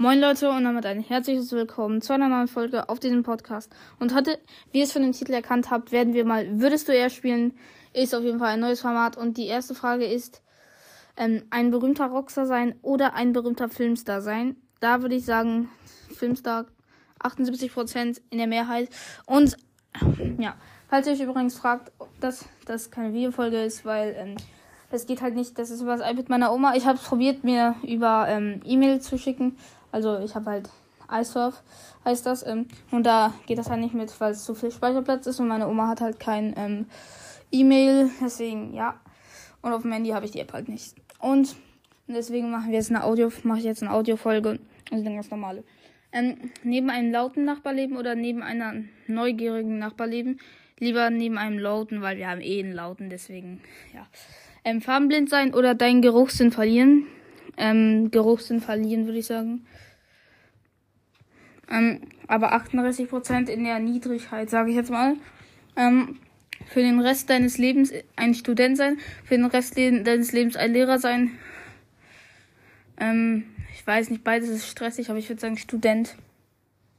Moin Leute und damit ein herzliches Willkommen zu einer neuen Folge auf diesem Podcast. Und heute, wie ihr es von dem Titel erkannt habt, werden wir mal Würdest du eher spielen? Ist auf jeden Fall ein neues Format. Und die erste Frage ist, ähm, ein berühmter Rockstar sein oder ein berühmter Filmstar sein? Da würde ich sagen, Filmstar 78% in der Mehrheit. Und ja, falls ihr euch übrigens fragt, dass das keine Videofolge ist, weil ähm, das geht halt nicht, das ist über das iPad meiner Oma. Ich habe es probiert, mir über ähm, E-Mail zu schicken also ich habe halt iSurf, heißt das. Ähm, und da geht das halt nicht mit, weil es zu viel Speicherplatz ist und meine Oma hat halt kein ähm, E-Mail. Deswegen, ja. Und auf dem Handy habe ich die App halt nicht. Und deswegen machen wir jetzt eine Audio, mache ich jetzt eine Audiofolge. Also eine ganz normale. Ähm, neben einem lauten Nachbarleben oder neben einer neugierigen Nachbarleben? Lieber neben einem lauten, weil wir haben eh einen lauten, deswegen, ja. Ähm, farbenblind sein oder deinen Geruchssinn verlieren? ähm, Geruchssinn verlieren, würde ich sagen. Ähm, aber 38% in der Niedrigkeit, sage ich jetzt mal. Ähm, für den Rest deines Lebens ein Student sein, für den Rest deines Lebens ein Lehrer sein. Ähm, ich weiß nicht, beides ist stressig, aber ich würde sagen Student.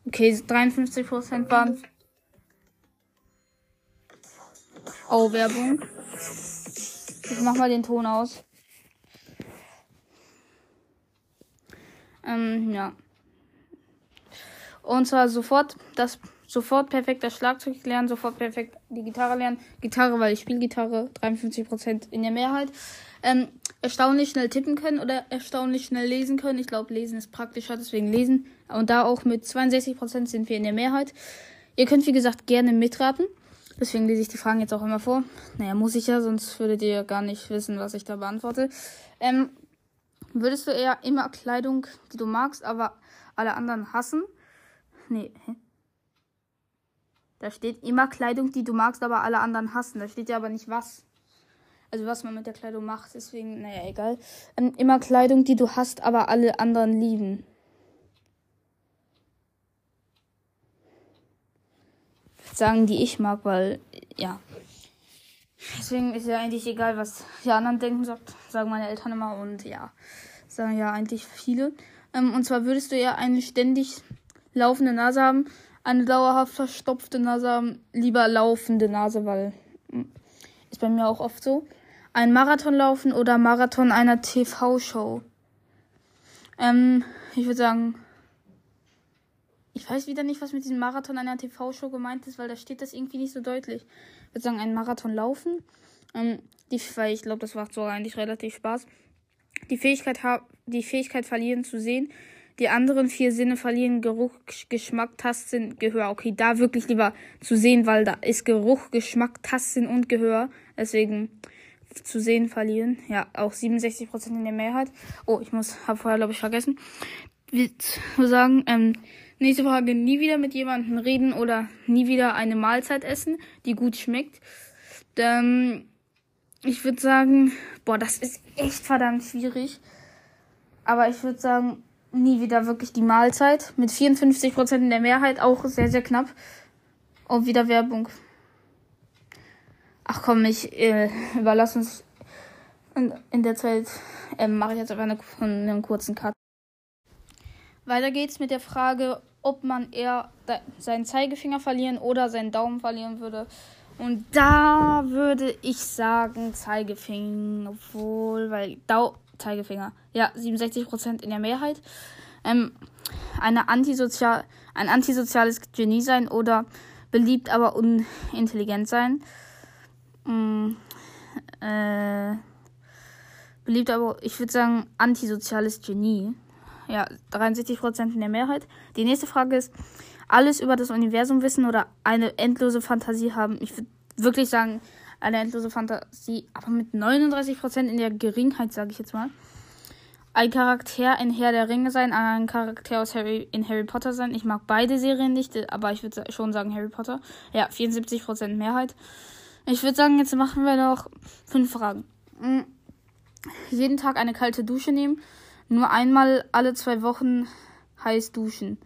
Okay, 53% waren. Oh, Werbung. Ich mach mal den Ton aus. Ähm, ja. Und zwar sofort das sofort perfekt das Schlagzeug lernen, sofort perfekt die Gitarre lernen. Gitarre, weil ich spiele Gitarre, 53% in der Mehrheit. Ähm, erstaunlich schnell tippen können oder erstaunlich schnell lesen können. Ich glaube, lesen ist praktischer, deswegen lesen. Und da auch mit 62% sind wir in der Mehrheit. Ihr könnt, wie gesagt, gerne mitraten. Deswegen lese ich die Fragen jetzt auch immer vor. Naja, muss ich ja, sonst würdet ihr gar nicht wissen, was ich da beantworte. Ähm, Würdest du eher immer Kleidung, die du magst, aber alle anderen hassen? Nee. Hä? Da steht immer Kleidung, die du magst, aber alle anderen hassen. Da steht ja aber nicht was. Also was man mit der Kleidung macht. Deswegen, naja, egal. Ähm, immer Kleidung, die du hast, aber alle anderen lieben. Sagen, die ich mag, weil, ja. Deswegen ist ja eigentlich egal, was die anderen denken, sagt, sagen meine Eltern immer. Und ja, sagen ja eigentlich viele. Ähm, und zwar würdest du eher eine ständig laufende Nase haben, eine dauerhaft verstopfte Nase haben, lieber laufende Nase, weil hm, ist bei mir auch oft so. Ein Marathon laufen oder Marathon einer TV-Show. Ähm, ich würde sagen, ich weiß wieder nicht, was mit diesem Marathon einer TV-Show gemeint ist, weil da steht das irgendwie nicht so deutlich. Ich würde sagen, einen Marathon laufen. Ähm, die, weil ich glaube, das macht so eigentlich relativ Spaß. Die Fähigkeit, die Fähigkeit verlieren zu sehen. Die anderen vier Sinne verlieren Geruch, Geschmack, Tastsinn, Gehör. Okay, da wirklich lieber zu sehen, weil da ist Geruch, Geschmack, Tastsinn und Gehör. Deswegen zu sehen verlieren. Ja, auch 67% in der Mehrheit. Oh, ich muss, habe vorher, glaube ich, vergessen. Sagen, ähm, Nächste Frage. Nie wieder mit jemandem reden oder nie wieder eine Mahlzeit essen, die gut schmeckt. Ähm, ich würde sagen, boah, das ist echt verdammt schwierig. Aber ich würde sagen, nie wieder wirklich die Mahlzeit. Mit 54% in der Mehrheit auch sehr, sehr knapp. Und wieder Werbung. Ach komm, ich äh, überlasse uns. In, in der Zeit äh, mache ich jetzt einfach eine, einen kurzen Cut. Weiter geht's mit der Frage, ob man eher seinen Zeigefinger verlieren oder seinen Daumen verlieren würde. Und da würde ich sagen Zeigefinger, obwohl, weil Dau Zeigefinger, ja, 67% in der Mehrheit. Ähm, eine antisozial, ein antisoziales Genie sein oder beliebt, aber unintelligent sein. Mm, äh, beliebt, aber ich würde sagen antisoziales Genie. Ja, 63% in der Mehrheit. Die nächste Frage ist, alles über das Universum wissen oder eine endlose Fantasie haben? Ich würde wirklich sagen, eine endlose Fantasie, aber mit 39% in der Geringheit, sage ich jetzt mal. Ein Charakter in Herr der Ringe sein, ein Charakter aus Harry in Harry Potter sein. Ich mag beide Serien nicht, aber ich würde schon sagen Harry Potter. Ja, 74% Mehrheit. Ich würde sagen, jetzt machen wir noch fünf Fragen. Hm. Jeden Tag eine kalte Dusche nehmen. Nur einmal alle zwei Wochen heiß duschen.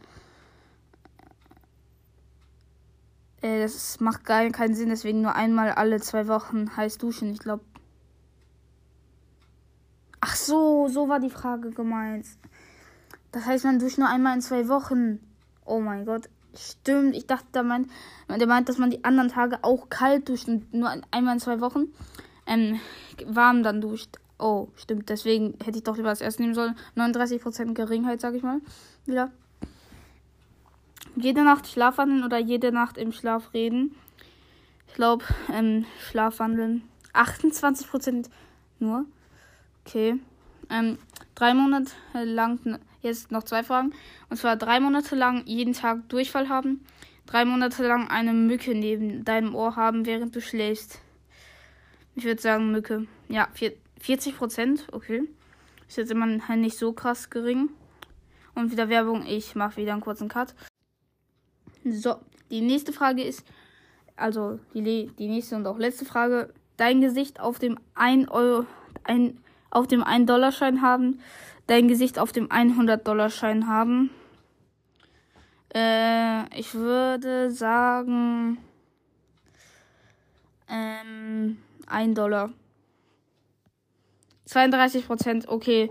Äh, das macht gar keinen Sinn, deswegen nur einmal alle zwei Wochen heiß duschen. Ich glaube. Ach so, so war die Frage gemeint. Das heißt, man duscht nur einmal in zwei Wochen. Oh mein Gott. Stimmt. Ich dachte, der meint, der meint, dass man die anderen Tage auch kalt duscht und nur einmal in zwei Wochen ähm, warm dann duscht. Oh, stimmt. Deswegen hätte ich doch lieber das erste nehmen sollen. 39% Geringheit, sag ich mal. Wieder. Jede Nacht Schlafwandeln oder jede Nacht im Schlaf reden. Ich glaube, ähm, Schlafwandeln. 28% nur. Okay. Ähm, drei Monate lang, jetzt noch zwei Fragen. Und zwar drei Monate lang jeden Tag Durchfall haben. Drei Monate lang eine Mücke neben deinem Ohr haben, während du schläfst. Ich würde sagen Mücke. Ja, 40 Prozent. Okay. Ist jetzt immer halt nicht so krass gering. Und wieder Werbung. Ich mache wieder einen kurzen Cut. So, die nächste Frage ist, also die, die nächste und auch letzte Frage. Dein Gesicht auf dem 1 Euro, ein, auf dem 1 Dollar Schein haben. Dein Gesicht auf dem 100 Dollar Schein haben. Äh, ich würde sagen, ähm, 1 Dollar. 32 Prozent, okay.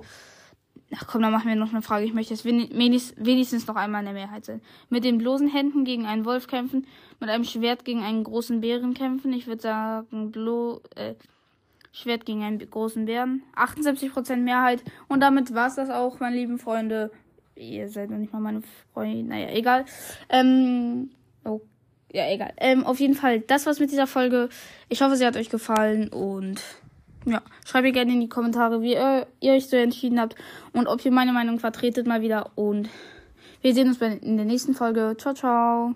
Ach komm, dann machen wir noch eine Frage. Ich möchte jetzt wenigstens noch einmal in der Mehrheit sein. Mit den bloßen Händen gegen einen Wolf kämpfen, mit einem Schwert gegen einen großen Bären kämpfen. Ich würde sagen, blo äh, Schwert gegen einen großen Bären. 78% Mehrheit. Und damit war es das auch, meine lieben Freunde. Ihr seid noch nicht mal meine Freunde. Naja, egal. Ähm, oh, ja, egal. Ähm, auf jeden Fall, das war's mit dieser Folge. Ich hoffe, sie hat euch gefallen und ja, schreibt mir gerne in die Kommentare, wie ihr, ihr euch so entschieden habt und ob ihr meine Meinung vertretet mal wieder. Und wir sehen uns in der nächsten Folge. Ciao, ciao.